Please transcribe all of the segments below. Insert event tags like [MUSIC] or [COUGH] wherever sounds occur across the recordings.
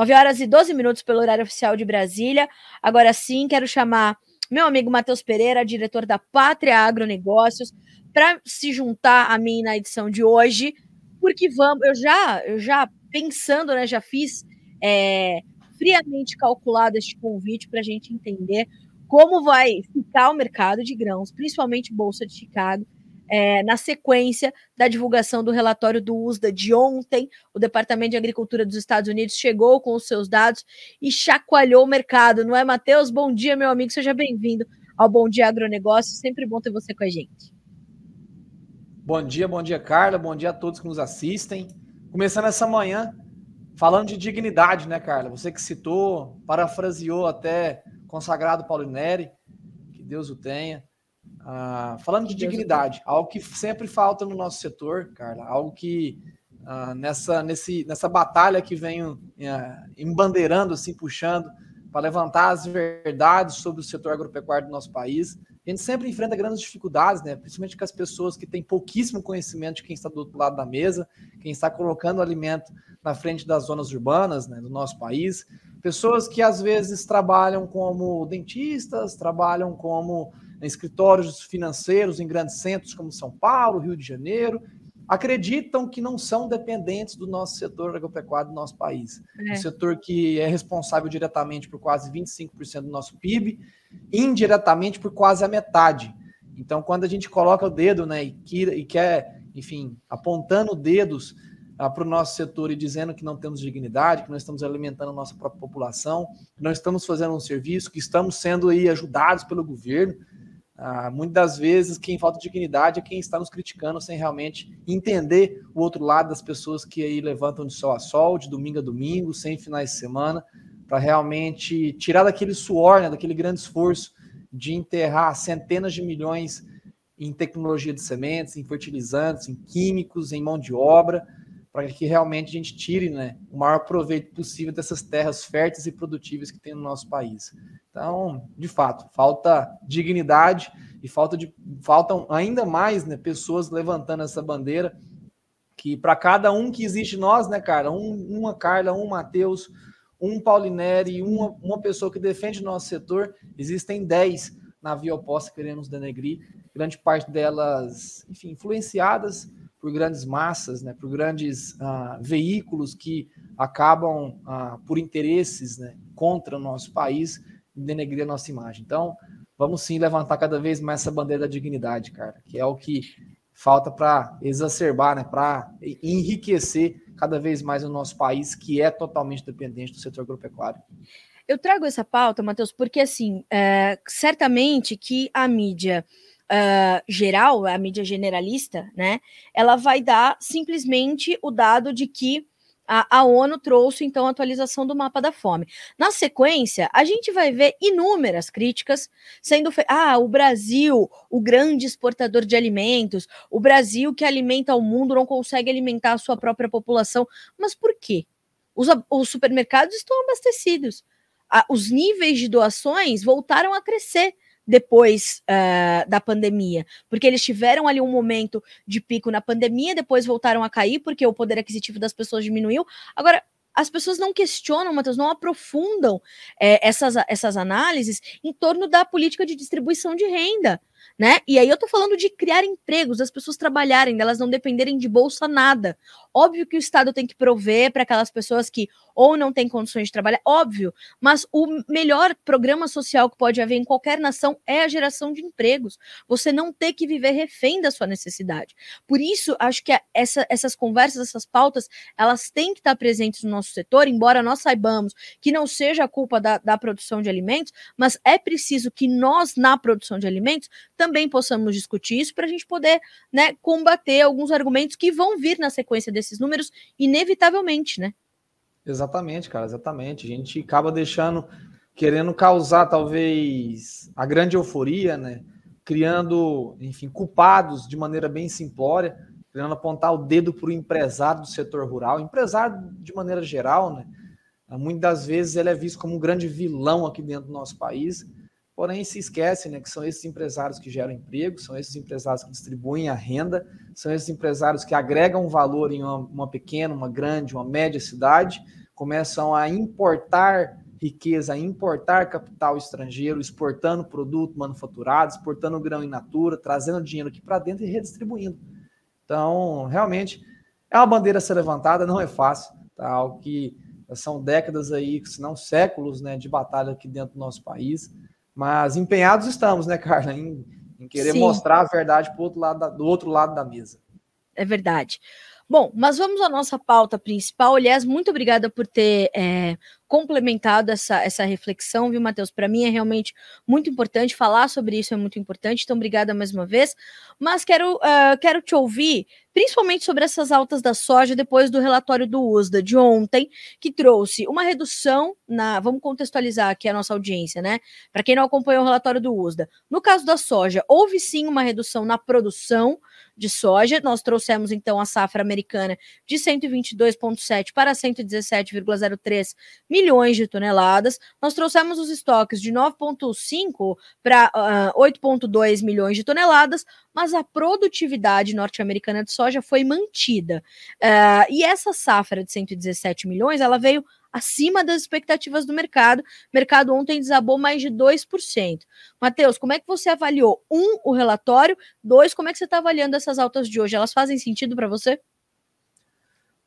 9 horas e 12 minutos pelo horário oficial de Brasília. Agora sim, quero chamar meu amigo Matheus Pereira, diretor da Pátria Agronegócios, para se juntar a mim na edição de hoje, porque vamos, eu já, eu já pensando, né, já fiz é, friamente calculado este convite para a gente entender como vai ficar o mercado de grãos, principalmente Bolsa de Chicago, é, na sequência da divulgação do relatório do USDA de ontem, o Departamento de Agricultura dos Estados Unidos chegou com os seus dados e chacoalhou o mercado, não é, Matheus? Bom dia, meu amigo, seja bem-vindo ao Bom Dia Agronegócio, sempre bom ter você com a gente. Bom dia, bom dia, Carla, bom dia a todos que nos assistem. Começando essa manhã, falando de dignidade, né, Carla? Você que citou, parafraseou até consagrado Paulo Neri, que Deus o tenha. Ah, falando de dignidade, algo que sempre falta no nosso setor, Carla, algo que ah, nessa, nesse, nessa batalha que venho ah, embandeirando, assim, puxando, para levantar as verdades sobre o setor agropecuário do nosso país. A gente sempre enfrenta grandes dificuldades, né? principalmente com as pessoas que têm pouquíssimo conhecimento de quem está do outro lado da mesa, quem está colocando alimento na frente das zonas urbanas né, do nosso país. Pessoas que às vezes trabalham como dentistas, trabalham como em escritórios financeiros em grandes centros como São Paulo, Rio de Janeiro, acreditam que não são dependentes do nosso setor agropecuário do nosso país. É. Um setor que é responsável diretamente por quase 25% do nosso PIB, indiretamente por quase a metade. Então, quando a gente coloca o dedo né, e, e quer, enfim, apontando dedos ah, para o nosso setor e dizendo que não temos dignidade, que não estamos alimentando a nossa própria população, que não estamos fazendo um serviço, que estamos sendo aí ajudados pelo governo, ah, muitas das vezes, quem falta dignidade é quem está nos criticando sem realmente entender o outro lado das pessoas que aí levantam de sol a sol, de domingo a domingo, sem finais de semana, para realmente tirar daquele suor, né, daquele grande esforço de enterrar centenas de milhões em tecnologia de sementes, em fertilizantes, em químicos, em mão de obra, para que realmente a gente tire né, o maior proveito possível dessas terras férteis e produtivas que tem no nosso país. Então, de fato, falta dignidade e falta de, faltam ainda mais né, pessoas levantando essa bandeira que para cada um que existe nós, né, cara, um, uma Carla, um Matheus, um Paulineri, uma, uma pessoa que defende o nosso setor, existem dez na via oposta querendo nos denegrir, grande parte delas, enfim, influenciadas por grandes massas, né, por grandes uh, veículos que acabam, uh, por interesses né, contra o nosso país, denegrir a nossa imagem. Então, vamos sim levantar cada vez mais essa bandeira da dignidade, cara, que é o que falta para exacerbar, né, para enriquecer cada vez mais o nosso país, que é totalmente dependente do setor agropecuário. Eu trago essa pauta, Matheus, porque assim, é, certamente que a mídia uh, geral, a mídia generalista, né, ela vai dar simplesmente o dado de que a, a, ONU trouxe então a atualização do mapa da fome. Na sequência, a gente vai ver inúmeras críticas sendo feitas. Ah, o Brasil, o grande exportador de alimentos, o Brasil que alimenta o mundo não consegue alimentar a sua própria população. Mas por quê? Os, os supermercados estão abastecidos. os níveis de doações voltaram a crescer depois uh, da pandemia, porque eles tiveram ali um momento de pico na pandemia, depois voltaram a cair porque o poder aquisitivo das pessoas diminuiu. Agora, as pessoas não questionam, Matheus, não aprofundam é, essas, essas análises em torno da política de distribuição de renda né? E aí eu tô falando de criar empregos, as pessoas trabalharem, delas não dependerem de bolsa nada. Óbvio que o Estado tem que prover para aquelas pessoas que ou não têm condições de trabalhar, óbvio, mas o melhor programa social que pode haver em qualquer nação é a geração de empregos. Você não ter que viver refém da sua necessidade. Por isso, acho que essa, essas conversas, essas pautas, elas têm que estar presentes no nosso setor, embora nós saibamos que não seja a culpa da, da produção de alimentos, mas é preciso que nós, na produção de alimentos, também possamos discutir isso para a gente poder né, combater alguns argumentos que vão vir na sequência desses números, inevitavelmente, né? Exatamente, cara, exatamente. A gente acaba deixando, querendo causar talvez a grande euforia, né? Criando, enfim, culpados de maneira bem simplória, querendo apontar o dedo para o empresário do setor rural, empresário de maneira geral, né? Muitas das vezes ele é visto como um grande vilão aqui dentro do nosso país porém se esquece né, que são esses empresários que geram emprego, são esses empresários que distribuem a renda, são esses empresários que agregam valor em uma, uma pequena, uma grande, uma média cidade, começam a importar riqueza, a importar capital estrangeiro, exportando produto manufaturado, exportando grão in natura, trazendo dinheiro aqui para dentro e redistribuindo. Então, realmente, é uma bandeira a ser levantada, não é fácil, tá? Que são décadas aí, se não séculos, né, de batalha aqui dentro do nosso país. Mas empenhados estamos, né, Carla, em, em querer Sim. mostrar a verdade pro outro lado da, do outro lado da mesa. É verdade. Bom, mas vamos à nossa pauta principal. Aliás, muito obrigada por ter é, complementado essa, essa reflexão, viu, Matheus? Para mim é realmente muito importante falar sobre isso, é muito importante. Então, obrigada mais uma vez. Mas quero, uh, quero te ouvir, principalmente sobre essas altas da soja, depois do relatório do USDA de ontem, que trouxe uma redução na. Vamos contextualizar aqui a nossa audiência, né? Para quem não acompanhou o relatório do USDA. No caso da soja, houve sim uma redução na produção de soja. Nós trouxemos então a safra americana de 122,7 para 117,03 milhões de toneladas. Nós trouxemos os estoques de 9,5 para uh, 8,2 milhões de toneladas, mas a produtividade norte-americana de soja foi mantida. Uh, e essa safra de 117 milhões, ela veio acima das expectativas do mercado. O mercado ontem desabou mais de 2%. Matheus, como é que você avaliou? Um, o relatório. Dois, como é que você está avaliando essas altas de hoje? Elas fazem sentido para você?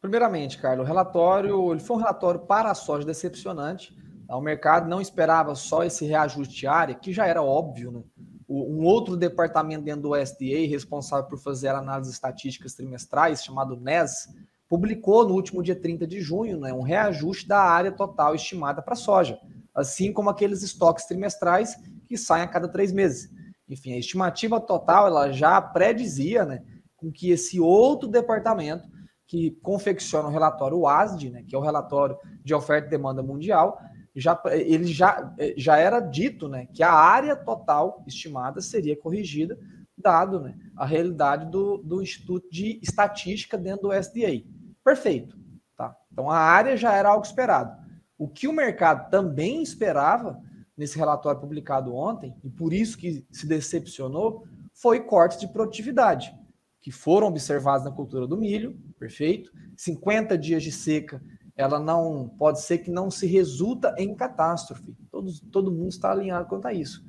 Primeiramente, Carlos, o relatório ele foi um relatório para a soja decepcionante. O mercado não esperava só esse reajuste área, que já era óbvio, né? Um outro departamento dentro do SDA, responsável por fazer análises estatísticas trimestrais, chamado NES, publicou no último dia 30 de junho né, um reajuste da área total estimada para soja, assim como aqueles estoques trimestrais que saem a cada três meses. Enfim, a estimativa total ela já predizia né, com que esse outro departamento que confecciona o relatório WASD, né, que é o relatório de oferta e demanda mundial, já, ele já, já era dito né, que a área total estimada seria corrigida, dado né, a realidade do, do Instituto de Estatística dentro do SDA. Perfeito. Tá? Então a área já era algo esperado. O que o mercado também esperava nesse relatório publicado ontem, e por isso que se decepcionou, foi cortes de produtividade, que foram observados na cultura do milho, perfeito? 50 dias de seca, ela não pode ser que não se resulta em catástrofe. Todos, todo mundo está alinhado quanto a isso.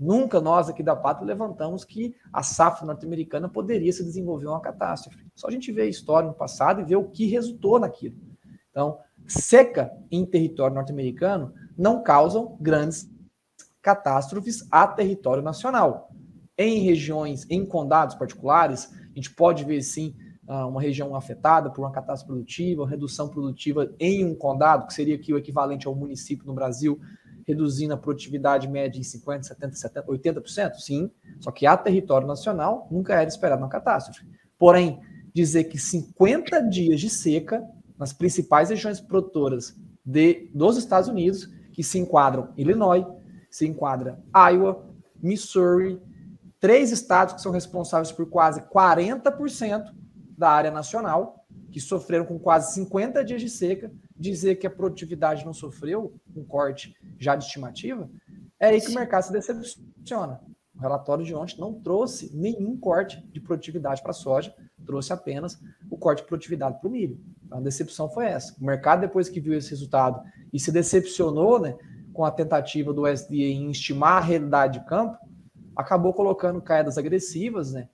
Nunca nós aqui da Pátria levantamos que a safra norte-americana poderia se desenvolver uma catástrofe. Só a gente vê a história no passado e vê o que resultou naquilo. Então, seca em território norte-americano não causam grandes catástrofes a território nacional. Em regiões, em condados particulares, a gente pode ver sim ah, uma região afetada por uma catástrofe produtiva, redução produtiva em um condado, que seria aqui o equivalente ao município no Brasil, reduzindo a produtividade média em 50%, 70%, 70%? 80%? Sim. Só que a território nacional nunca era esperado uma catástrofe. Porém, dizer que 50 dias de seca nas principais regiões produtoras de, dos Estados Unidos, que se enquadram Illinois, se enquadra Iowa, Missouri, três estados que são responsáveis por quase 40% da área nacional, que sofreram com quase 50 dias de seca, dizer que a produtividade não sofreu um corte já de estimativa, é aí que o mercado se decepciona. O relatório de ontem não trouxe nenhum corte de produtividade para a soja, trouxe apenas o corte de produtividade para o milho. A decepção foi essa. O mercado, depois que viu esse resultado e se decepcionou né, com a tentativa do SDA em estimar a realidade de campo, acabou colocando quedas agressivas, né,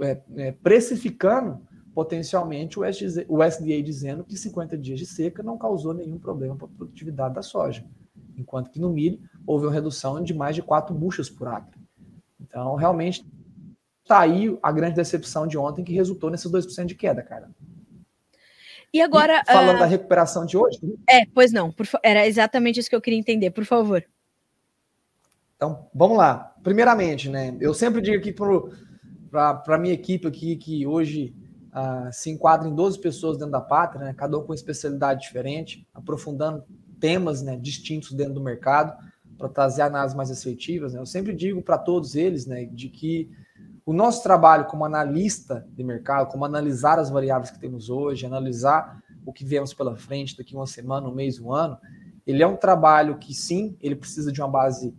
é, é, precificando potencialmente o SDA, o SDA dizendo que 50 dias de seca não causou nenhum problema para a produtividade da soja, enquanto que no milho houve uma redução de mais de 4 buchas por acre. Então, realmente, está aí a grande decepção de ontem que resultou nesses 2% de queda, cara. E agora. E falando uh... da recuperação de hoje. É, pois não. Por... Era exatamente isso que eu queria entender, por favor. Então, vamos lá. Primeiramente, né? Eu sempre digo aqui para a minha equipe aqui que hoje uh, se enquadra em 12 pessoas dentro da pátria, né, cada um com especialidade diferente, aprofundando temas né, distintos dentro do mercado para trazer análises mais assertivas. Né. Eu sempre digo para todos eles né, de que o nosso trabalho como analista de mercado, como analisar as variáveis que temos hoje, analisar o que vemos pela frente daqui uma semana, um mês, um ano, ele é um trabalho que sim, ele precisa de uma base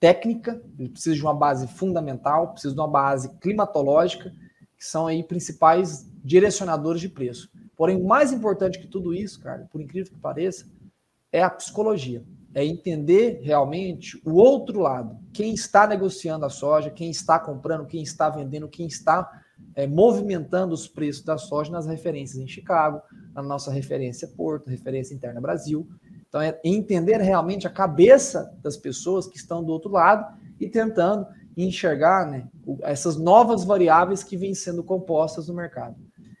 técnica, ele precisa de uma base fundamental, precisa de uma base climatológica, que são aí principais direcionadores de preço. Porém, mais importante que tudo isso, cara, por incrível que pareça, é a psicologia. É entender realmente o outro lado. Quem está negociando a soja, quem está comprando, quem está vendendo, quem está é, movimentando os preços da soja nas referências em Chicago, na nossa referência Porto, referência interna Brasil. Então, é entender realmente a cabeça das pessoas que estão do outro lado e tentando enxergar né, essas novas variáveis que vêm sendo compostas no mercado.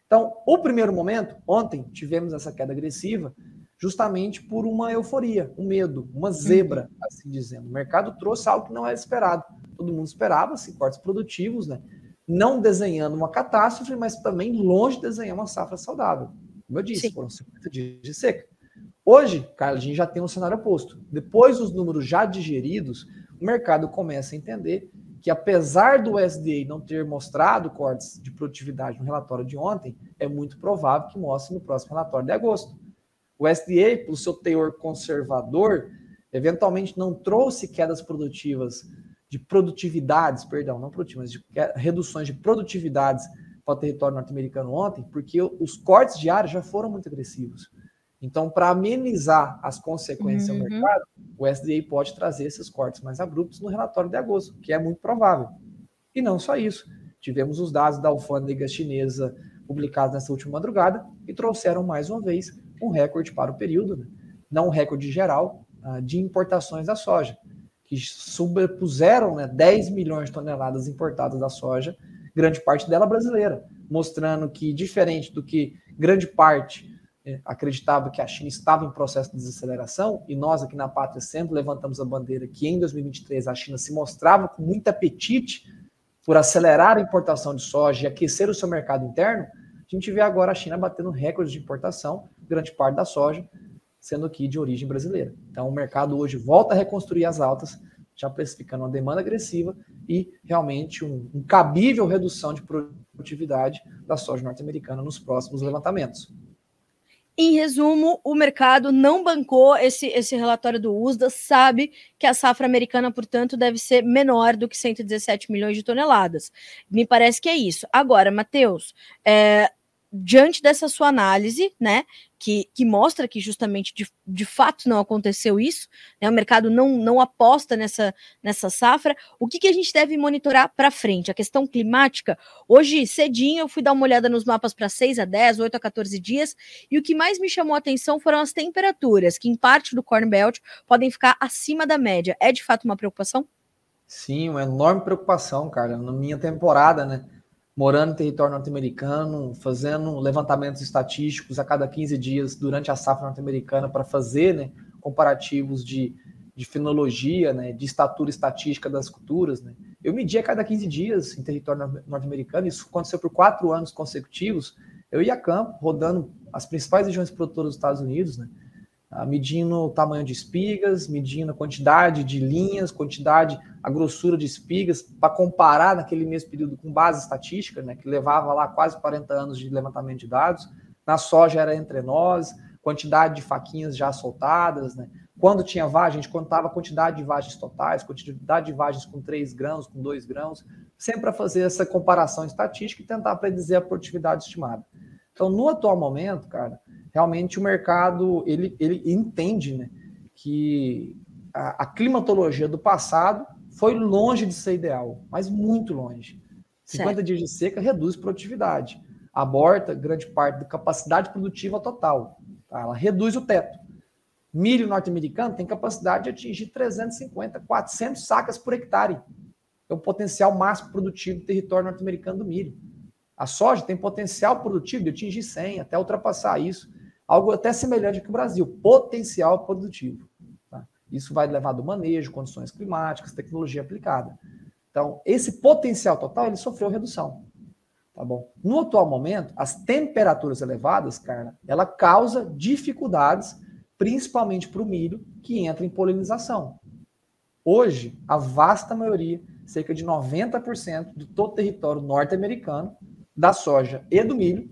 Então, o primeiro momento, ontem tivemos essa queda agressiva, justamente por uma euforia, um medo, uma zebra, assim dizendo. O mercado trouxe algo que não era esperado. Todo mundo esperava assim, cortes produtivos, né? não desenhando uma catástrofe, mas também longe de desenhar uma safra saudável. Como eu disse, Sim. foram 50 dias de seca. Hoje, Carlos, a gente já tem um cenário oposto. Depois dos números já digeridos, o mercado começa a entender que apesar do SDA não ter mostrado cortes de produtividade no relatório de ontem, é muito provável que mostre no próximo relatório de agosto. O SDA, pelo seu teor conservador, eventualmente não trouxe quedas produtivas de produtividades, perdão, não produtivas, de reduções de produtividades para o território norte-americano ontem, porque os cortes diários já foram muito agressivos. Então, para amenizar as consequências uhum. ao mercado, o SDA pode trazer esses cortes mais abruptos no relatório de agosto, que é muito provável. E não só isso. Tivemos os dados da alfândega chinesa publicados nessa última madrugada e trouxeram mais uma vez um recorde para o período, né? não um recorde geral, uh, de importações da soja, que sobrepuseram né, 10 milhões de toneladas importadas da soja, grande parte dela brasileira, mostrando que, diferente do que grande parte acreditava que a China estava em processo de desaceleração, e nós aqui na Pátria sempre levantamos a bandeira que em 2023 a China se mostrava com muito apetite por acelerar a importação de soja e aquecer o seu mercado interno, a gente vê agora a China batendo recordes de importação, grande parte da soja sendo aqui de origem brasileira. Então o mercado hoje volta a reconstruir as altas, já precificando uma demanda agressiva e realmente um, um cabível redução de produtividade da soja norte-americana nos próximos levantamentos. Em resumo, o mercado não bancou esse, esse relatório do USDA, sabe que a safra americana, portanto, deve ser menor do que 117 milhões de toneladas. Me parece que é isso. Agora, Matheus, é, diante dessa sua análise, né, que, que mostra que justamente de, de fato não aconteceu isso, né, o mercado não, não aposta nessa, nessa safra, o que, que a gente deve monitorar para frente? A questão climática, hoje cedinho eu fui dar uma olhada nos mapas para 6 a 10, 8 a 14 dias, e o que mais me chamou a atenção foram as temperaturas, que em parte do Corn Belt podem ficar acima da média. É de fato uma preocupação? Sim, uma enorme preocupação, cara. Na minha temporada, né? Morando em território norte-americano, fazendo levantamentos estatísticos a cada 15 dias durante a safra norte-americana para fazer né, comparativos de, de fenologia, né, de estatura estatística das culturas. Né. Eu medi a cada 15 dias em território norte-americano, isso aconteceu por quatro anos consecutivos. Eu ia a campo, rodando as principais regiões produtoras dos Estados Unidos, né, medindo o tamanho de espigas, medindo a quantidade de linhas, quantidade, a grossura de espigas, para comparar naquele mesmo período com base estatística, né, que levava lá quase 40 anos de levantamento de dados. Na soja era entre nós, quantidade de faquinhas já soltadas, né? Quando tinha vagem, a gente contava a quantidade de vagens totais, quantidade de vagens com 3 grãos, com 2 grãos, sempre para fazer essa comparação estatística e tentar predizer a produtividade estimada. Então, no atual momento, cara, realmente o mercado ele, ele entende né, que a, a, climatologia do passado foi longe de ser ideal, mas muito longe. 50 certo. dias de seca reduz produtividade, aborta grande parte da capacidade produtiva total, tá? ela reduz o teto. Milho norte-americano tem capacidade de atingir 350, 400 sacas por hectare. É o potencial máximo produtivo do território norte-americano do milho. A soja tem potencial produtivo de atingir 100, até ultrapassar isso algo até semelhante com o Brasil, potencial produtivo. Tá? Isso vai levar do manejo, condições climáticas, tecnologia aplicada. Então, esse potencial total, ele sofreu redução. Tá bom? No atual momento, as temperaturas elevadas, Carla, ela causa dificuldades, principalmente para o milho, que entra em polinização. Hoje, a vasta maioria, cerca de 90% de todo o território norte-americano, da soja e do milho,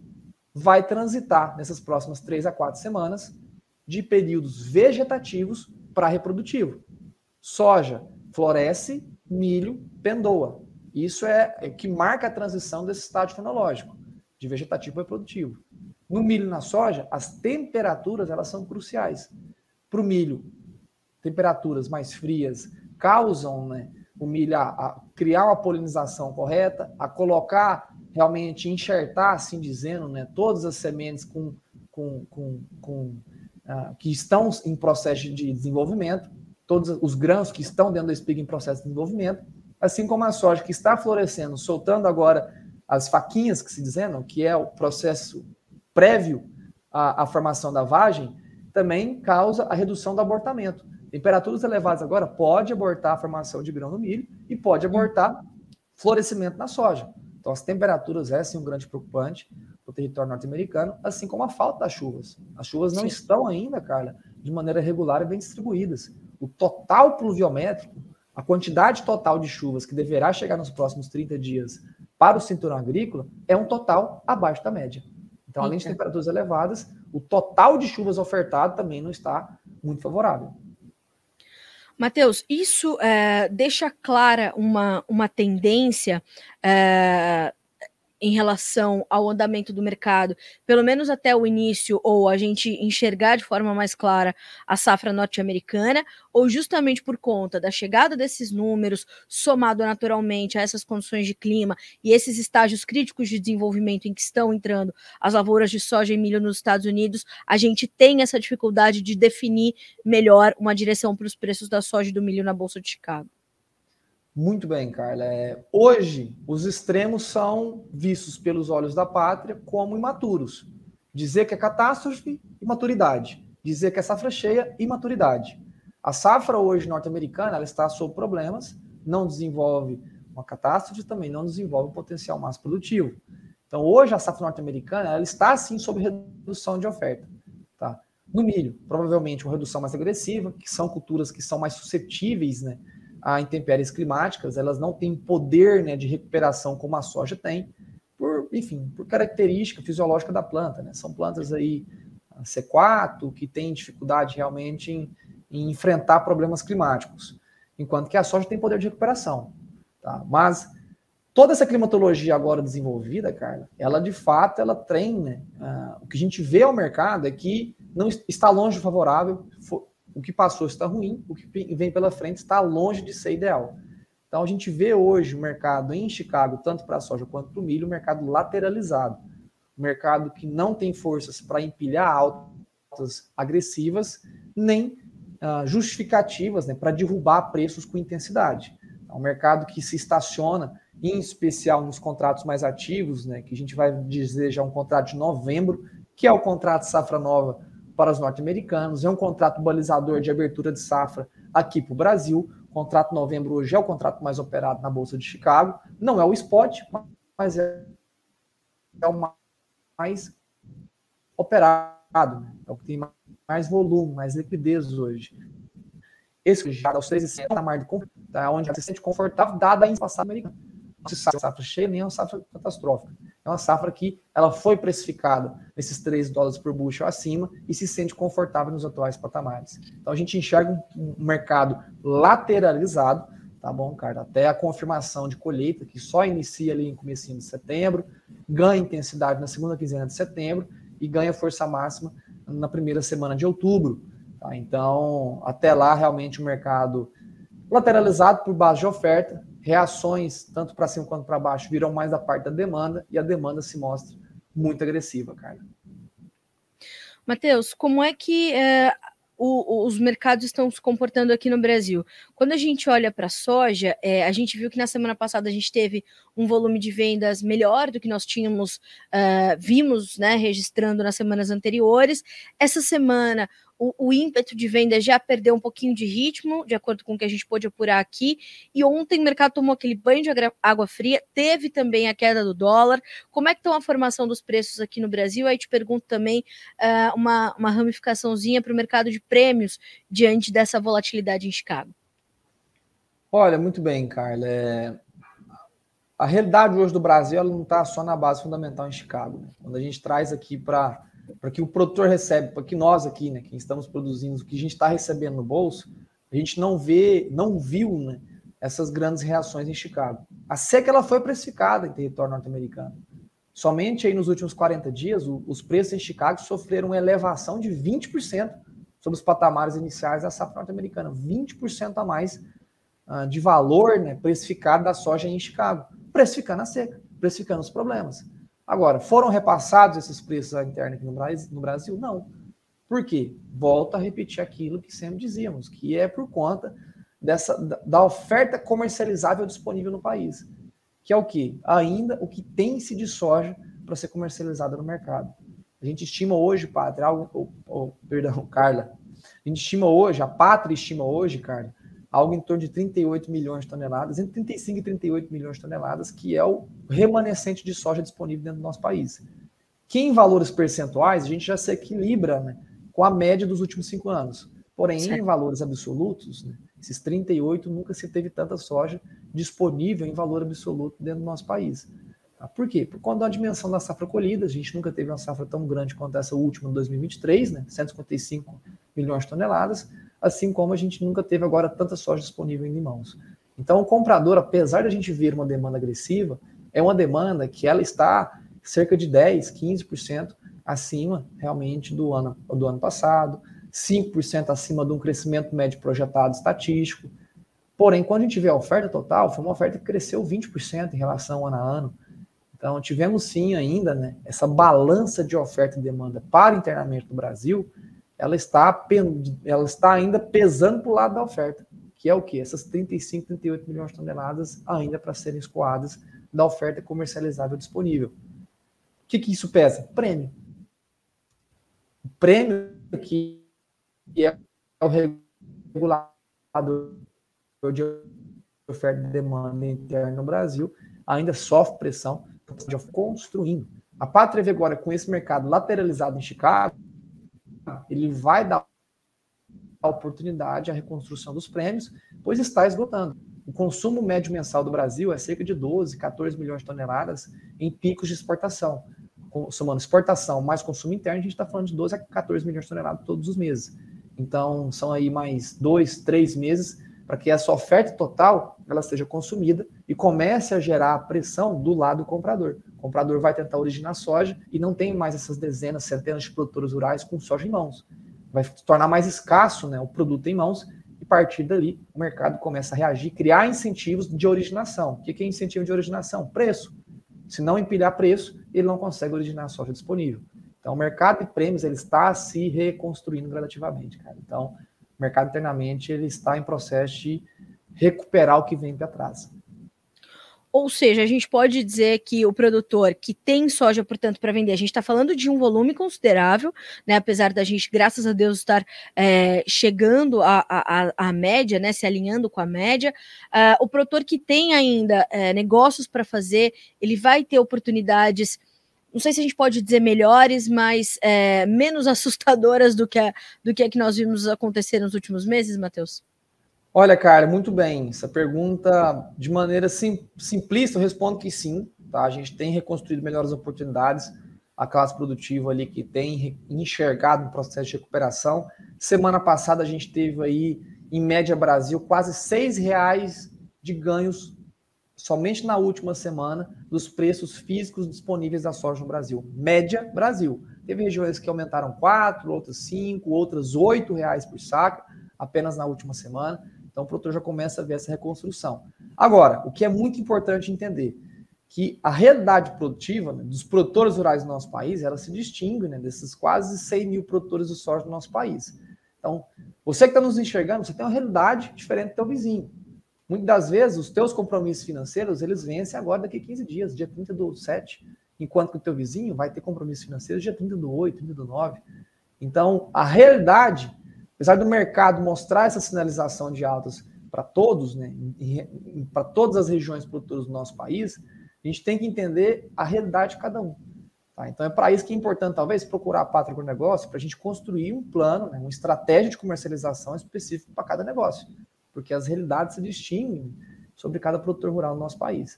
vai transitar nessas próximas três a quatro semanas de períodos vegetativos para reprodutivo. Soja floresce, milho pendoa. Isso é, é que marca a transição desse estágio fenológico, de vegetativo para reprodutivo. No milho e na soja, as temperaturas elas são cruciais. Para o milho, temperaturas mais frias causam né, o milho a, a, criar uma polinização correta, a colocar realmente, enxertar, assim dizendo, né, todas as sementes com, com, com, com uh, que estão em processo de desenvolvimento, todos os grãos que estão dentro da espiga em processo de desenvolvimento, assim como a soja que está florescendo, soltando agora as faquinhas que se dizendo, que é o processo prévio à, à formação da vagem, também causa a redução do abortamento. Temperaturas elevadas agora pode abortar a formação de grão no milho e pode abortar florescimento na soja. Então, as temperaturas é sim um grande preocupante para o território norte-americano, assim como a falta das chuvas. As chuvas não sim. estão ainda, Carla, de maneira regular e bem distribuídas. O total pluviométrico, a quantidade total de chuvas que deverá chegar nos próximos 30 dias para o cinturão agrícola, é um total abaixo da média. Então, além de temperaturas elevadas, o total de chuvas ofertado também não está muito favorável. Matheus, isso é, deixa clara uma, uma tendência é, em relação ao andamento do mercado, pelo menos até o início, ou a gente enxergar de forma mais clara a safra norte-americana, ou justamente por conta da chegada desses números, somado naturalmente a essas condições de clima e esses estágios críticos de desenvolvimento em que estão entrando as lavouras de soja e milho nos Estados Unidos, a gente tem essa dificuldade de definir melhor uma direção para os preços da soja e do milho na Bolsa de Chicago. Muito bem, Carla. É, hoje, os extremos são vistos pelos olhos da pátria como imaturos. Dizer que é catástrofe, imaturidade. Dizer que é safra cheia, imaturidade. A safra hoje norte-americana ela está sob problemas, não desenvolve uma catástrofe, também não desenvolve um potencial mais produtivo. Então, hoje, a safra norte-americana ela está, sim, sob redução de oferta. Tá? No milho, provavelmente uma redução mais agressiva, que são culturas que são mais suscetíveis né, a intempéries climáticas, elas não têm poder né, de recuperação como a soja tem, por, enfim, por característica fisiológica da planta. Né? São plantas aí C4 que têm dificuldade realmente em, em, enfrentar problemas climáticos, enquanto que a soja tem poder de recuperação. Tá? Mas toda essa climatologia agora desenvolvida, Carla, ela de fato ela treina. Né? Uh, o que a gente vê ao mercado é que não está longe favorável, o que passou está ruim, o que vem pela frente está longe de ser ideal. Então a gente vê hoje o mercado em Chicago, tanto para a soja quanto para o milho, o mercado lateralizado. O mercado que não tem forças para empilhar altas agressivas, nem uh, justificativas né, para derrubar preços com intensidade. É um mercado que se estaciona, em especial nos contratos mais ativos, né, que a gente vai dizer já um contrato de novembro, que é o contrato safra nova para os norte-americanos, é um contrato balizador de abertura de safra aqui para o Brasil. O contrato novembro hoje é o contrato mais operado na Bolsa de Chicago. Não é o spot, mas é, é o mais operado, né? é o que tem mais volume, mais liquidez hoje. Esse já aos 13,60 na mar de tá? onde se sente confortável, dada a inflação americana. Não se sabe safra cheia nem é uma safra catastrófica. É uma safra que ela foi precificada nesses 3 dólares por bushel acima e se sente confortável nos atuais patamares. Então a gente enxerga um, mercado lateralizado, tá bom, cara? Até a confirmação de colheita, que só inicia ali em começo de setembro, ganha intensidade na segunda quinzena de setembro e ganha força máxima na primeira semana de outubro. Tá? Então, até lá, realmente o mercado lateralizado por base de oferta, reações, tanto para cima quanto para baixo, viram mais da parte da demanda e a demanda se mostra muito agressiva, Carla. Matheus, como é que é, o, os mercados estão se comportando aqui no Brasil? Quando a gente olha para a soja, é, a gente viu que na semana passada a gente teve um volume de vendas melhor do que nós tínhamos, uh, vimos, né, registrando nas semanas anteriores. Essa semana o, o, ímpeto de venda já perdeu um pouquinho de ritmo, de acordo com o que a gente pôde apurar aqui. E ontem o mercado tomou aquele banho de água fria, teve também a queda do dólar. Como é que estão a formação dos preços aqui no Brasil? Aí te pergunto também uh, uma, uma ramificaçãozinha para o mercado de prêmios diante dessa volatilidade em Chicago. Olha, muito bem, Carla. É... A realidade hoje do Brasil ela não está só na base fundamental em Chicago. Né? Quando a gente traz aqui para para que o produtor recebe, para que nós aqui, né, quem estamos produzindo, o que a gente está recebendo no bolso, a gente não vê, não viu, né, essas grandes reações em Chicago. A seca ela foi precificada em território norte-americano. Somente aí nos últimos 40 dias, o, os preços em Chicago sofreram uma elevação de 20% sobre os patamares iniciais da safra norte-americana. 20% a mais uh, de valor né, precificado da soja em Chicago, precificando a seca, precificando os problemas. Agora, foram repassados esses preços à aqui no Brasil? Não. Por quê? Volto a repetir aquilo que sempre dizíamos, que é por conta dessa, da oferta comercializável disponível no país que é o que? Ainda o que tem-se de soja para ser comercializada no mercado. A gente estima hoje, Pátria, algo, oh, oh, perdão, [LAUGHS] Carla, a gente estima hoje, a Pátria estima hoje, Carla, algo em torno de 38 milhões de toneladas, entre 35 e 38 milhões de toneladas, que é o remanescente de soja disponível dentro do nosso país. Que em valores percentuais a gente já se equilibra né, com a média dos últimos cinco anos. Porém, certo. em valores absolutos, né, esses 38 nunca se teve tanta soja disponível em valor absoluto dentro do nosso país. Tá? Por quê? Por conta da dimensão da safra colhida, a gente nunca teve uma safra tão grande quanto essa última de 2023, né? 155 milhões de toneladas, assim como a gente nunca teve agora tanta soja disponível em mãos. Então, o comprador, apesar de a gente ver uma demanda agressiva, é uma demanda que ela está cerca de 10, 15% acima realmente do ano, do ano passado, 5% acima de um crescimento médio projetado estatístico. Porém, quando a gente vê a oferta total, foi uma oferta que cresceu 20% em relação ano a ano. Então, tivemos sim ainda né, essa balança de oferta e demanda para internamente no Brasil, ela está, ela está ainda pesando para o lado da oferta, que é o que? Essas 35, 38 milhões de toneladas ainda para serem escoadas da oferta comercializável disponível. O que, que isso pesa? Prêmio. O prêmio que é o regulador de oferta e demanda interna no Brasil, ainda sofre pressão, construindo. A Pátria agora, com esse mercado lateralizado em Chicago, ele vai dar oportunidade à reconstrução dos prêmios, pois está esgotando. O consumo médio mensal do Brasil é cerca de 12, 14 milhões de toneladas em picos de exportação. Somando exportação mais consumo interno, a gente está falando de 12 a 14 milhões de toneladas todos os meses. Então, são aí mais dois, três meses para que essa oferta total ela seja consumida e comece a gerar pressão do lado do comprador. O comprador vai tentar originar soja e não tem mais essas dezenas, centenas de produtores rurais com soja em mãos. Vai se tornar mais escasso né, o produto em mãos e a partir dali o mercado começa a reagir, criar incentivos de originação. O que é incentivo de originação? Preço. Se não empilhar preço, ele não consegue originar soja disponível. Então, o mercado de prêmios ele está se reconstruindo gradativamente, cara. Então, o mercado internamente ele está em processo de recuperar o que vem para trás. Ou seja, a gente pode dizer que o produtor que tem soja, portanto, para vender, a gente está falando de um volume considerável, né? Apesar da gente, graças a Deus, estar é, chegando à média, né? Se alinhando com a média, uh, o produtor que tem ainda é, negócios para fazer, ele vai ter oportunidades não sei se a gente pode dizer melhores, mas é, menos [LAUGHS] assustadoras do que, a, do que a que nós vimos acontecer nos últimos meses, Matheus? Olha, cara, muito bem. Essa pergunta, de maneira sim, simplista, eu respondo que sim. Tá? A gente tem reconstruído melhores oportunidades. A classe produtiva ali que tem enxergado o processo de recuperação. Semana passada a gente teve aí, em média Brasil, quase seis reais de ganhos somente na última semana dos preços físicos disponíveis da soja no Brasil. Média Brasil. Teve regiões que aumentaram 4, outras 5, outras 8 reais por saco, apenas na última semana. Então o produtor já começa a ver essa reconstrução. Agora, o que é muito importante entender, que a realidade produtiva né, dos produtores rurais do nosso país, ela se distingue né, desses quase 100 mil produtores de soja do nosso país. Então, você que está nos enxergando, você tem uma realidade diferente do teu vizinho. Muitas das vezes, os teus compromissos financeiros, eles vencem agora daqui a 15 dias, dia 30 do 7, enquanto que o teu vizinho vai ter compromissos financeiros dia 30 do 8, 30 do 9. Então, a realidade, apesar do mercado mostrar essa sinalização de altas para todos, né, para todas as regiões produtoras do nosso país, a gente tem que entender a realidade de cada um. Tá? Então, é para isso que é importante, talvez, procurar a Pátria Negócio para a gente construir um plano, né, uma estratégia de comercialização específica para cada negócio porque as realidades se distinguem sobre cada produtor rural no nosso país.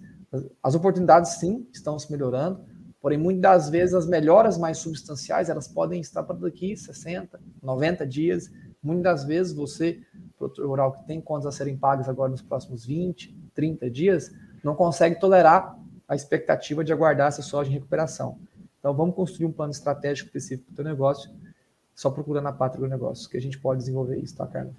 As oportunidades, sim, estão se melhorando, porém, muitas das vezes, as melhoras mais substanciais, elas podem estar para daqui 60, 90 dias. Muitas vezes, você, produtor rural que tem contas a serem pagas agora nos próximos 20, 30 dias, não consegue tolerar a expectativa de aguardar essa soja em recuperação. Então, vamos construir um plano estratégico específico para o teu negócio, só procurando na Pátria Negócio, que a gente pode desenvolver isso, tá, Carla?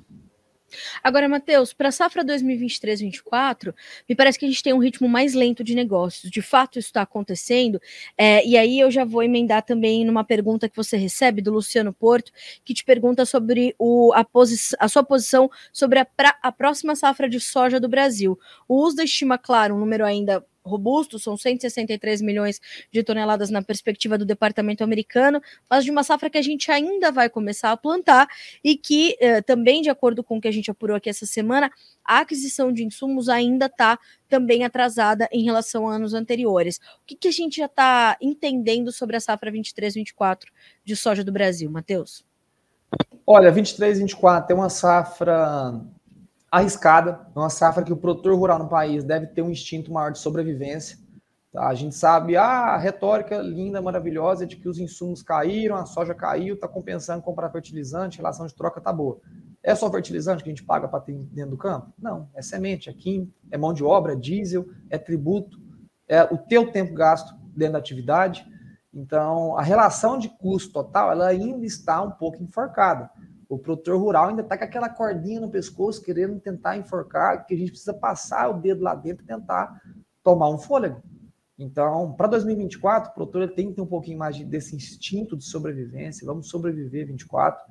Agora, Matheus, para a safra 2023-24, me parece que a gente tem um ritmo mais lento de negócios. De fato, isso está acontecendo. É, e aí eu já vou emendar também numa pergunta que você recebe do Luciano Porto, que te pergunta sobre o, a, a, sua posição sobre a, pra, a próxima safra de soja do Brasil. O USDA estima, claro, um número ainda robusto, são 163 milhões de toneladas na perspectiva do departamento americano, mas de uma safra que a gente ainda vai começar a plantar e que eh, também, de acordo com o que a gente apurou aqui essa semana, a aquisição de insumos ainda está também atrasada em relação a anos anteriores. O que, que a gente já está entendendo sobre a safra 23-24 de soja do Brasil, Matheus? Olha, 23-24 é uma safra arriscada, é uma safra que o produtor rural no país deve ter um instinto maior de sobrevivência. Tá? A gente sabe ah, a retórica linda, maravilhosa de que os insumos caíram, a soja caiu, está compensando comprar fertilizante, relação de troca está boa. É só fertilizante que a gente paga para ter dentro do campo? Não, é semente, é químico, é mão de obra, é diesel, é tributo, é o teu tempo gasto dentro da atividade. Então, a relação de custo total, ela ainda está um pouco enforcada. O produtor rural ainda está com aquela cordinha no pescoço, querendo tentar enforcar, que a gente precisa passar o dedo lá dentro e tentar tomar um fôlego. Então, para 2024, o produtor tem que ter um pouquinho mais desse instinto de sobrevivência. Vamos sobreviver 24.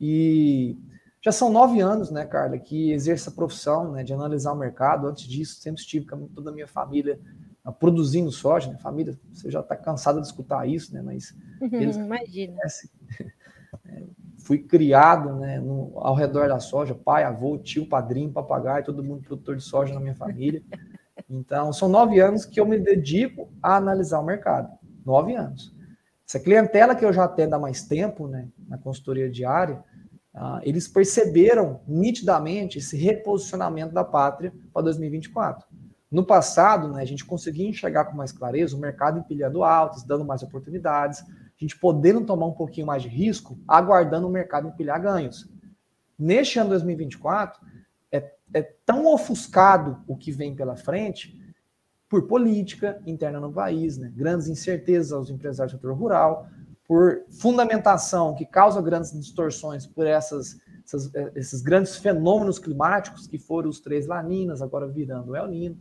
E já são nove anos, né, Carla, que exerço a profissão né, de analisar o mercado. Antes disso, sempre estive com toda a minha família ah, produzindo soja. Né? Família, você já está cansado de escutar isso, né? Mas eles Imagina. Conhecem, [LAUGHS] é, fui criado né, no, ao redor da soja, pai, avô, tio, padrinho, papagaio, todo mundo produtor de soja na minha família. Então, são nove anos que eu me dedico a analisar o mercado. Nove anos. Essa clientela que eu já atendo há mais tempo, né, na consultoria diária, uh, eles perceberam nitidamente esse reposicionamento da pátria para 2024. No passado, né, a gente conseguia enxergar com mais clareza o mercado empilhando altos, dando mais oportunidades, a gente podendo tomar um pouquinho mais de risco, aguardando o mercado empilhar ganhos. Neste ano 2024, é, é tão ofuscado o que vem pela frente por política interna no país, né? grandes incertezas aos empresários do setor rural, por fundamentação que causa grandes distorções por essas, essas, é, esses grandes fenômenos climáticos que foram os três laninas, agora virando o El Nino.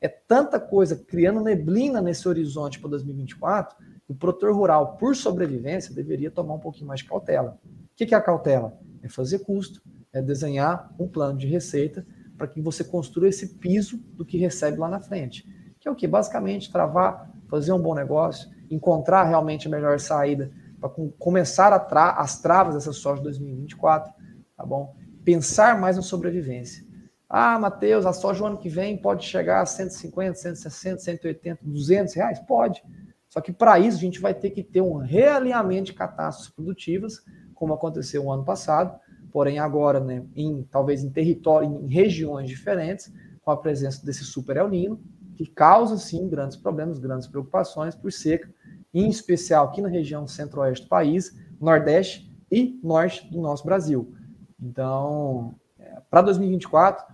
É tanta coisa criando neblina nesse horizonte para 2024 o produtor rural, por sobrevivência, deveria tomar um pouquinho mais de cautela. O que é a cautela? É fazer custo, é desenhar um plano de receita para que você construa esse piso do que recebe lá na frente. Que é o que? Basicamente, travar, fazer um bom negócio, encontrar realmente a melhor saída para começar a tra as travas dessa soja de 2024, tá bom? Pensar mais na sobrevivência. Ah, Matheus, a soja o ano que vem pode chegar a 150, 160, 180, 200 reais? Pode. Só que para isso a gente vai ter que ter um realinhamento de catástrofes produtivas, como aconteceu o ano passado, porém agora, né, em, talvez em território, em regiões diferentes, com a presença desse super El Nino, que causa sim grandes problemas, grandes preocupações por seca, em especial aqui na região centro-oeste do país, nordeste e norte do nosso Brasil. Então, é, para 2024,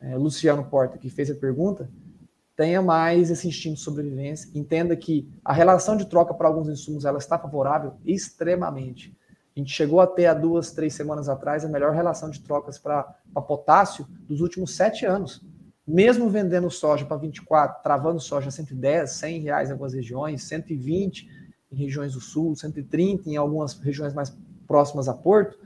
é, Luciano Porta, que fez a pergunta, tenha mais esse instinto de sobrevivência, entenda que a relação de troca para alguns insumos ela está favorável extremamente. A gente chegou até há duas, três semanas atrás a melhor relação de trocas para potássio dos últimos sete anos. Mesmo vendendo soja para 24, travando soja a 110, 100 reais em algumas regiões, 120 em regiões do sul, 130 em algumas regiões mais próximas a Porto,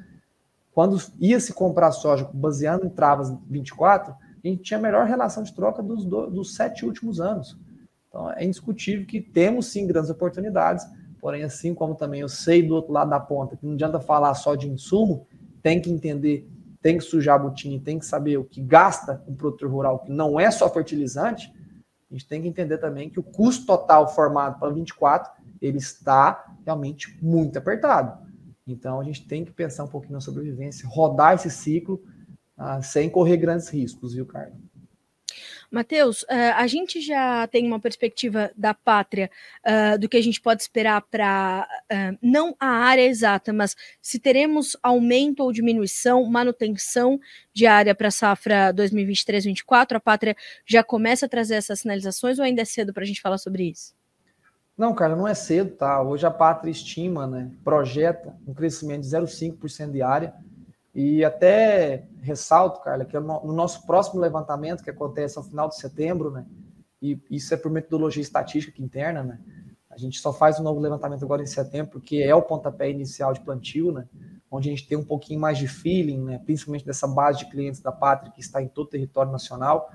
quando ia se comprar soja baseando em travas 24, a gente tinha a melhor relação de troca dos, do, dos sete últimos anos. Então, é indiscutível que temos sim grandes oportunidades, porém, assim como também eu sei do outro lado da ponta, que não adianta falar só de insumo, tem que entender, tem que sujar a botinha, tem que saber o que gasta um produtor rural, que não é só fertilizante, a gente tem que entender também que o custo total formado para 24, ele está realmente muito apertado. Então, a gente tem que pensar um pouquinho na sobrevivência, rodar esse ciclo, ah, sem correr grandes riscos, viu, Carla? Matheus, uh, a gente já tem uma perspectiva da pátria uh, do que a gente pode esperar para uh, não a área exata, mas se teremos aumento ou diminuição, manutenção de área para a safra 2023-2024, a pátria já começa a trazer essas sinalizações ou ainda é cedo para a gente falar sobre isso? Não, cara, não é cedo, tá? Hoje a pátria estima, né, projeta um crescimento de 0,5% de área e até ressalto, Carla, que no nosso próximo levantamento, que acontece ao final de setembro, né? E isso é por metodologia estatística interna, né? A gente só faz um novo levantamento agora em setembro, porque é o pontapé inicial de plantio, né? Onde a gente tem um pouquinho mais de feeling, né? Principalmente dessa base de clientes da Pátria que está em todo o território nacional.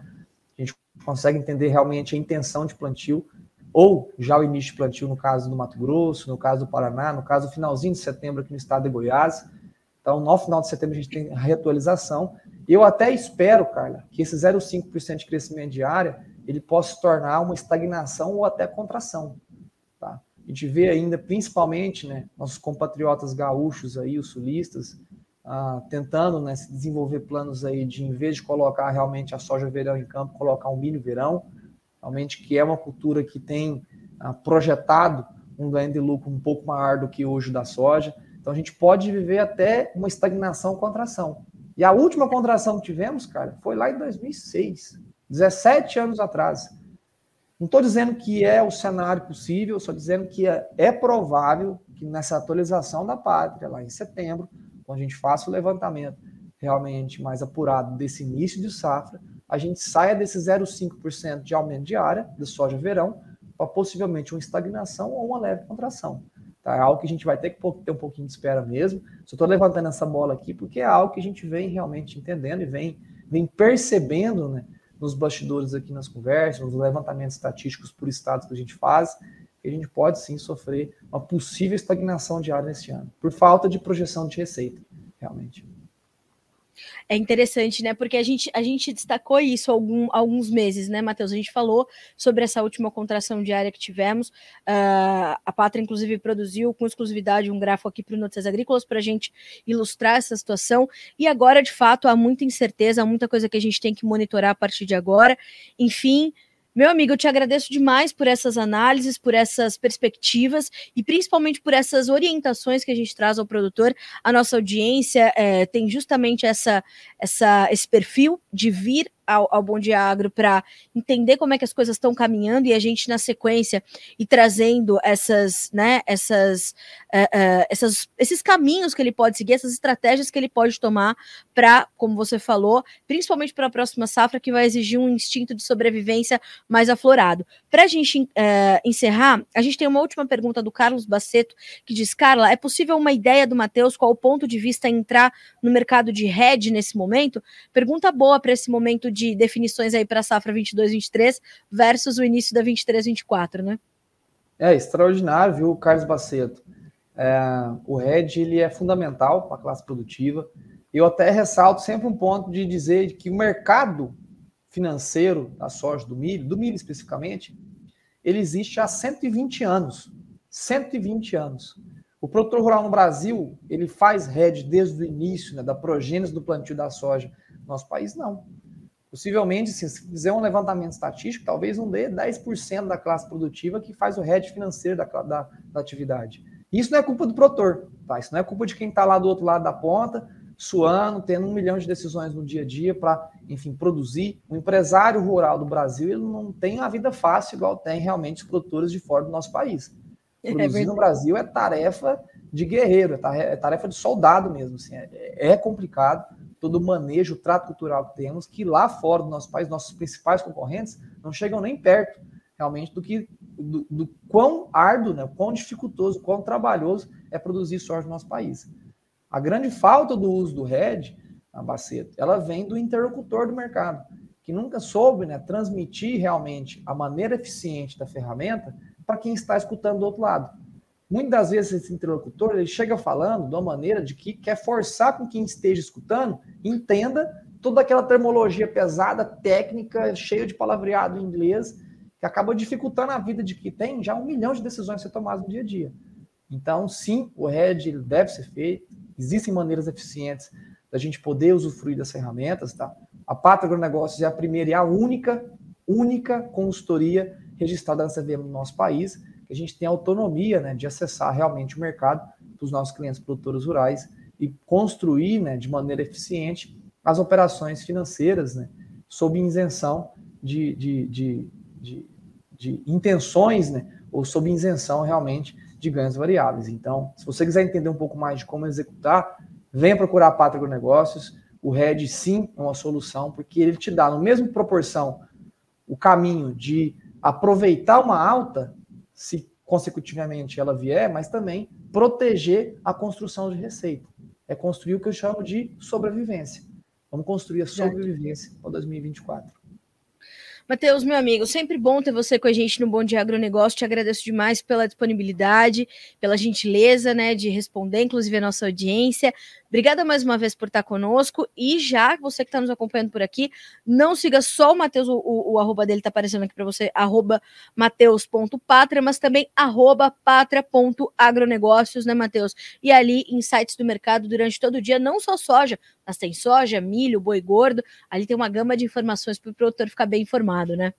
A gente consegue entender realmente a intenção de plantio, ou já o início de plantio no caso do Mato Grosso, no caso do Paraná, no caso do finalzinho de setembro aqui no estado de Goiás então, no final de setembro, a gente tem a reatualização. Eu até espero, Carla, que esse 0,5% de crescimento diário ele possa se tornar uma estagnação ou até contração. Tá? A gente vê ainda, principalmente, né, nossos compatriotas gaúchos aí, os sulistas, ah, tentando né, se desenvolver planos aí de, em vez de colocar realmente a soja verão em campo, colocar um milho verão, realmente que é uma cultura que tem ah, projetado um ganho de lucro um pouco maior do que hoje da soja. Então a gente pode viver até uma estagnação, contração. E a última contração que tivemos, cara, foi lá em 2006, 17 anos atrás. Não estou dizendo que é o cenário possível, estou dizendo que é, é, provável que nessa atualização da pátria, lá em setembro, quando a gente faça o levantamento realmente mais apurado desse início de safra, a gente saia desse 0,5% de aumento de área de soja verão para possivelmente uma estagnação ou uma leve contração. Tá? É algo que a gente vai ter que ter um pouquinho de espera mesmo. Só estou levantando essa bola aqui porque é algo que a gente vem realmente entendendo e vem, vem percebendo né, nos bastidores aqui nas conversas, nos levantamentos estatísticos por estados que a gente faz, que a gente pode sim sofrer uma possível estagnação diária neste ano, por falta de projeção de receita, realmente. É interessante, né? Porque a gente, a gente destacou isso algum, alguns meses, né, Matheus? A gente falou sobre essa última contração diária que tivemos. Uh, a Pátria, inclusive, produziu com exclusividade um gráfico aqui para o Notícias Agrícolas para a gente ilustrar essa situação. E agora, de fato, há muita incerteza, há muita coisa que a gente tem que monitorar a partir de agora. Enfim. Meu amigo, eu te agradeço demais por essas análises, por essas perspectivas e principalmente por essas orientações que a gente traz ao produtor. A nossa audiência é, tem justamente essa, essa, esse perfil de vir ao, ao Bom Dia Agro para entender como é que as coisas estão caminhando e a gente, na sequência, e trazendo essas, né, essas, uh, uh, essas, esses caminhos que ele pode seguir, essas estratégias que ele pode tomar para, como você falou, principalmente para a próxima safra, que vai exigir um instinto de sobrevivência mais aflorado. Para a gente uh, encerrar, a gente tem uma última pergunta do Carlos Baceto, que diz: Carla, é possível uma ideia do Matheus qual o ponto de vista entrar no mercado de hedge nesse momento? Pergunta boa para esse momento de definições aí para a safra 22-23 versus o início da 23-24, né? É extraordinário, viu, Carlos Baceto? É, o RED ele é fundamental para a classe produtiva. Eu até ressalto sempre um ponto de dizer que o mercado financeiro da soja, do milho, do milho especificamente, ele existe há 120 anos. 120 anos. O produtor rural no Brasil, ele faz RED desde o início, né, da progênese do plantio da soja. No nosso país, não. Possivelmente, se fizer um levantamento estatístico, talvez não dê 10% da classe produtiva que faz o hedge financeiro da, da, da, atividade. Isso não é culpa do produtor, tá? Isso não é culpa de quem está lá do outro lado da ponta, suando, tendo um milhão de decisões no dia a dia para, enfim, produzir. O empresário rural do Brasil ele não tem a vida fácil igual tem realmente os produtores de fora do nosso país. É produzir é no Brasil é tarefa de guerreiro, é, é tarefa de soldado mesmo. Assim, é, é complicado todo o manejo, o trato cultural que temos, que lá fora do nosso país, nossos principais concorrentes, não chegam nem perto realmente do que do, do quão árduo, né, quão dificultoso, quão trabalhoso é produzir soja no nosso país. A grande falta do uso do RED, Baceto, ela vem do interlocutor do mercado, que nunca soube né, transmitir realmente a maneira eficiente da ferramenta para quem está escutando do outro lado. Muitas das vezes esse interlocutor ele chega falando de uma maneira de que quer forçar com quem esteja escutando entenda toda aquela termologia pesada, técnica, cheia de palavreado em inglês, que acaba dificultando a vida de quem tem já um milhão de decisões a ser tomadas no dia a dia. Então, sim, o RED deve ser feito, existem maneiras eficientes da gente poder usufruir das ferramentas, tá? A Pátria Agronegócios é a primeira e a única única consultoria registrada na CVM no nosso país, que a gente tem autonomia né, de acessar realmente o mercado para os nossos clientes produtores rurais e construir né, de maneira eficiente as operações financeiras né, sob isenção de, de, de, de, de intenções né, ou sob isenção realmente de ganhos variáveis. Então, se você quiser entender um pouco mais de como executar, venha procurar a Pátria Agronegócios. O RED, sim, é uma solução, porque ele te dá, no mesmo proporção, o caminho de aproveitar uma alta, se consecutivamente ela vier, mas também proteger a construção de receita. É construir o que eu chamo de sobrevivência. Vamos construir a sobrevivência para 2024. Matheus, meu amigo, sempre bom ter você com a gente no Bom Dia Agronegócio. Te agradeço demais pela disponibilidade, pela gentileza, né, de responder, inclusive a nossa audiência. Obrigada mais uma vez por estar conosco. E já você que está nos acompanhando por aqui, não siga só o Matheus, o, o, o, arroba dele está aparecendo aqui para você, arroba mateus.pátria, mas também arroba pátria.agronegócios, né, Matheus? E ali, insights do mercado durante todo o dia, não só soja, mas tem soja, milho, boi gordo. Ali tem uma gama de informações para o produtor ficar bem informado, né?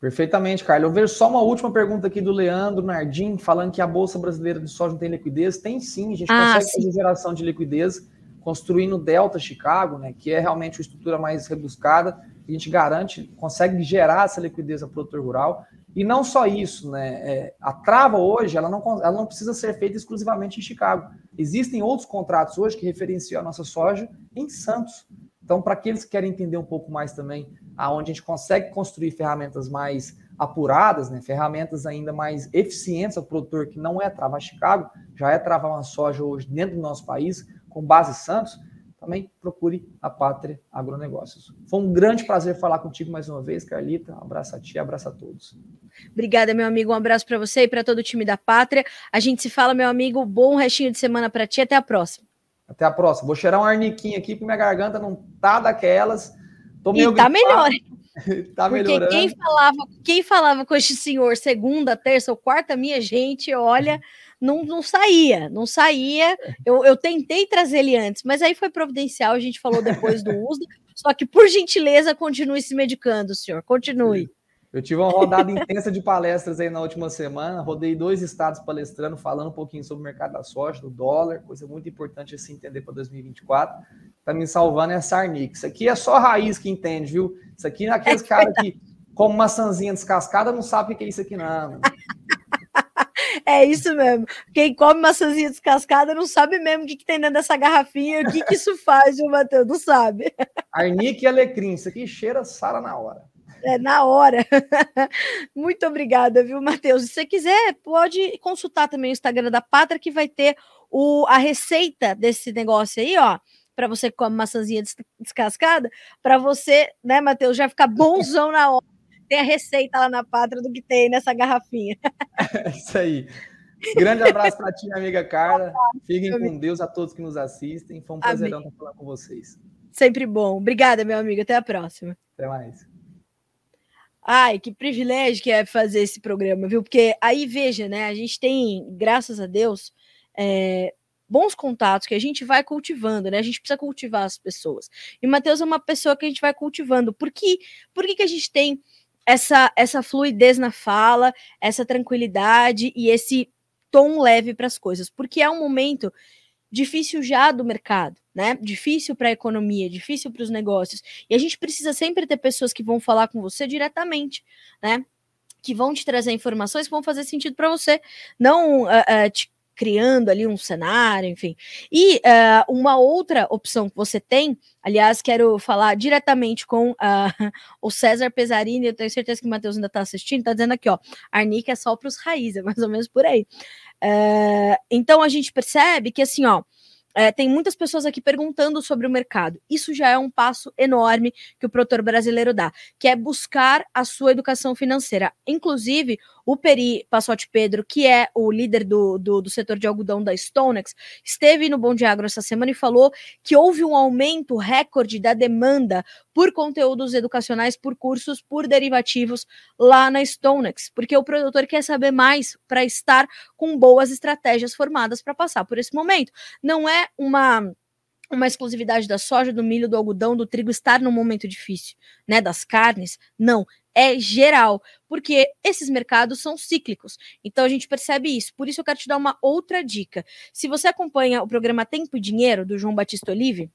Perfeitamente, Carlos. Eu vejo só uma última pergunta aqui do Leandro Nardim, falando que a Bolsa Brasileira de Soja não tem liquidez. Tem sim, a gente ah, consegue sim. fazer geração de liquidez construindo Delta Chicago, né, que é realmente uma estrutura mais rebuscada. A gente garante, consegue gerar essa liquidez ao produtor rural. E não só isso, né? É, a trava hoje ela não, ela não precisa ser feita exclusivamente em Chicago. Existem outros contratos hoje que referenciam a nossa soja em Santos. Então, para aqueles que querem entender um pouco mais também aonde a gente consegue construir ferramentas mais apuradas, né, ferramentas ainda mais eficientes ao produtor, que não é travar Chicago, já é travar uma soja hoje dentro do nosso país, com base Santos, também procure a Pátria Agronegócios. Foi um grande prazer falar contigo mais uma vez, Carlita. Um abraço a ti, um abraço a todos. Obrigada, meu amigo. Um abraço para você e para todo o time da Pátria. A gente se fala, meu amigo. Bom restinho de semana para ti. Até a próxima. Até a próxima. Vou cheirar um arniquinho aqui, porque minha garganta não tá daquelas. Tô meio e tá melhor. [LAUGHS] tá Porque melhorando. Quem falava, quem falava com este senhor segunda, terça ou quarta, minha gente, olha, não, não saía, não saía. Eu, eu tentei trazer ele antes, mas aí foi providencial, a gente falou depois do [LAUGHS] uso. Só que, por gentileza, continue se medicando, senhor. Continue. Eu tive uma rodada intensa de palestras aí na última semana, rodei dois estados palestrando, falando um pouquinho sobre o mercado da soja, do dólar, coisa muito importante a se entender para 2024. Tá me salvando é Sarnic. Isso aqui é só raiz que entende, viu? Isso aqui é aqueles é caras que, como maçãzinha descascada, não sabe o que é isso aqui, não. [LAUGHS] É isso mesmo. Quem come maçãzinha descascada não sabe mesmo o que, que tem dentro dessa garrafinha, o que, que isso faz, viu, Matheus? Não sabe. Arnique e alecrim, isso aqui cheira Sara na hora. É, na hora. [LAUGHS] Muito obrigada, viu, Matheus? Se você quiser, pode consultar também o Instagram da Pátria, que vai ter o, a receita desse negócio aí, ó. Para você que come maçãzinha descascada, para você, né, Matheus, já ficar bonzão na hora. Tem a receita lá na Pátria do que tem nessa garrafinha. [LAUGHS] É isso aí. Grande abraço para ti, amiga Carla. [LAUGHS] Fiquem com Deus a todos que nos assistem. Foi um prazer estar falando com vocês. Sempre bom. Obrigada, meu amigo. Até a próxima. Até mais. Ai, que privilégio que é fazer esse programa, viu? Porque aí, veja, né? A gente tem, graças a Deus, é, bons contatos que a gente vai cultivando, né? A gente precisa cultivar as pessoas. E o Matheus é uma pessoa que a gente vai cultivando. Por que, por que, que a gente tem essa, essa fluidez na fala, essa tranquilidade e esse tom leve para as coisas? Porque é um momento difícil já do mercado, né? Difícil para a economia, difícil para os negócios. E a gente precisa sempre ter pessoas que vão falar com você diretamente, né? Que vão te trazer informações que vão fazer sentido para você, não uh, uh, te criando ali um cenário, enfim. E uh, uma outra opção que você tem, aliás, quero falar diretamente com uh, [LAUGHS] o César Pesarini, eu tenho certeza que o Matheus ainda está assistindo, está dizendo aqui, ó, Arnica é só para os raízes, é mais ou menos por aí. Uh, então a gente percebe que assim, ó, é, tem muitas pessoas aqui perguntando sobre o mercado. Isso já é um passo enorme que o produtor brasileiro dá, que é buscar a sua educação financeira. Inclusive, o Peri Passotti Pedro, que é o líder do, do, do, setor de algodão da Stonex, esteve no Bom Agro essa semana e falou que houve um aumento recorde da demanda por conteúdos educacionais, por cursos, por derivativos lá na Stonex, porque o produtor quer saber mais para estar com boas estratégias formadas para passar por esse momento. Não é uma uma exclusividade da soja, do milho, do algodão, do trigo estar num momento difícil, né? Das carnes. Não, é geral, porque esses mercados são cíclicos. Então a gente percebe isso. Por isso eu quero te dar uma outra dica. Se você acompanha o programa Tempo e Dinheiro do João Batista Olive,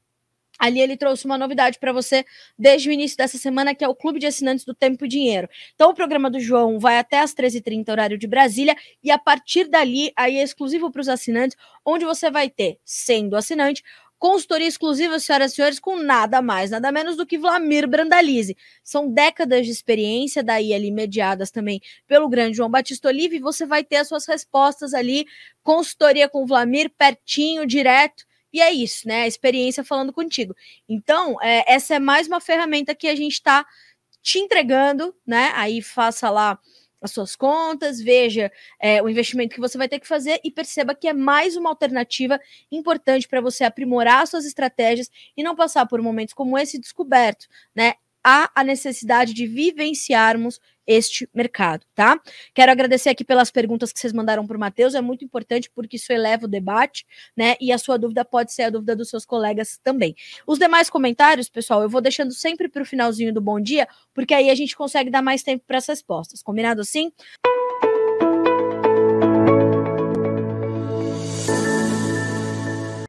Ali ele trouxe uma novidade para você desde o início dessa semana, que é o Clube de Assinantes do Tempo e Dinheiro. Então, o programa do João vai até às 13h30, horário de Brasília, e a partir dali, aí é exclusivo para os assinantes, onde você vai ter, sendo assinante, consultoria exclusiva, senhoras e senhores, com nada mais, nada menos do que Vlamir Brandalize. São décadas de experiência, daí ali mediadas também pelo grande João Batista Olive, e você vai ter as suas respostas ali, consultoria com o Vlamir, pertinho, direto, e é isso, né? A experiência falando contigo. Então, é, essa é mais uma ferramenta que a gente está te entregando, né? Aí faça lá as suas contas, veja é, o investimento que você vai ter que fazer e perceba que é mais uma alternativa importante para você aprimorar suas estratégias e não passar por momentos como esse descoberto, né? Há a necessidade de vivenciarmos este mercado, tá? Quero agradecer aqui pelas perguntas que vocês mandaram para o Matheus, é muito importante porque isso eleva o debate, né? E a sua dúvida pode ser a dúvida dos seus colegas também. Os demais comentários, pessoal, eu vou deixando sempre para o finalzinho do bom dia, porque aí a gente consegue dar mais tempo para as respostas. Combinado assim?